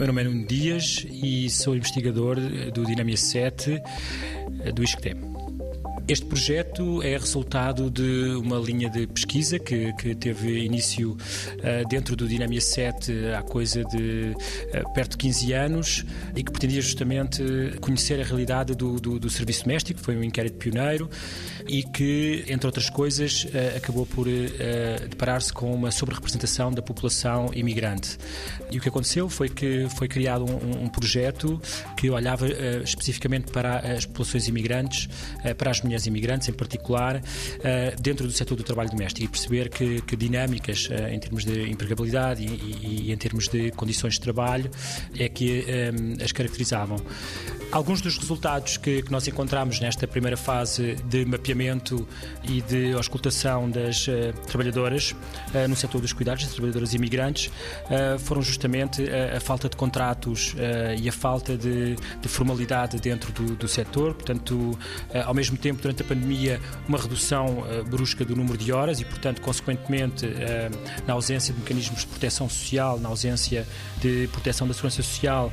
meu nome é Nuno Dias e sou investigador do Dinamia 7 do ISCTEM. Este projeto é resultado de uma linha de pesquisa que, que teve início uh, dentro do Dinamia 7 há coisa de uh, perto de 15 anos e que pretendia justamente conhecer a realidade do, do, do serviço doméstico, foi um inquérito pioneiro e que, entre outras coisas, uh, acabou por deparar-se com uma sobre-representação da população imigrante. E o que aconteceu foi que foi criado um, um projeto que olhava especificamente para as populações imigrantes, para as mulheres mulheres imigrantes, em particular, eh, dentro do setor do trabalho doméstico e perceber que, que dinâmicas eh, em termos de empregabilidade e, e, e, em termos de condições de trabalho é que eh, as caracterizavam. Alguns dos resultados que, que, nós encontramos nesta primeira fase de mapeamento e de auscultação das uh, trabalhadoras uh, no setor dos cuidados, das trabalhadoras imigrantes, uh, foram justamente a, a, falta de contratos e a falta de, de formalidade dentro do, do setor. Portanto, ao mesmo tempo, durante a pandemia, uma redução brusca do número de horas e, portanto, consequentemente, na ausência de mecanismos de proteção social, na ausência de proteção da segurança social,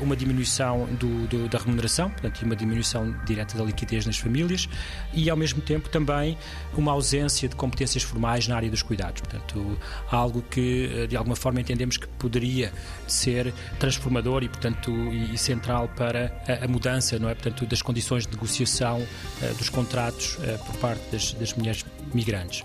uma diminuição do, do do, da remuneração, portanto, uma diminuição direta da liquidez nas famílias e, ao mesmo tempo, também uma ausência de competências formais na área dos cuidados. Portanto, algo que, eh, de alguma forma, entendemos que poderia ser transformador e, portanto, e, central para a, a, mudança, não é? Portanto, das condições de negociação uh, dos contratos uh, por parte das, das mulheres migrantes.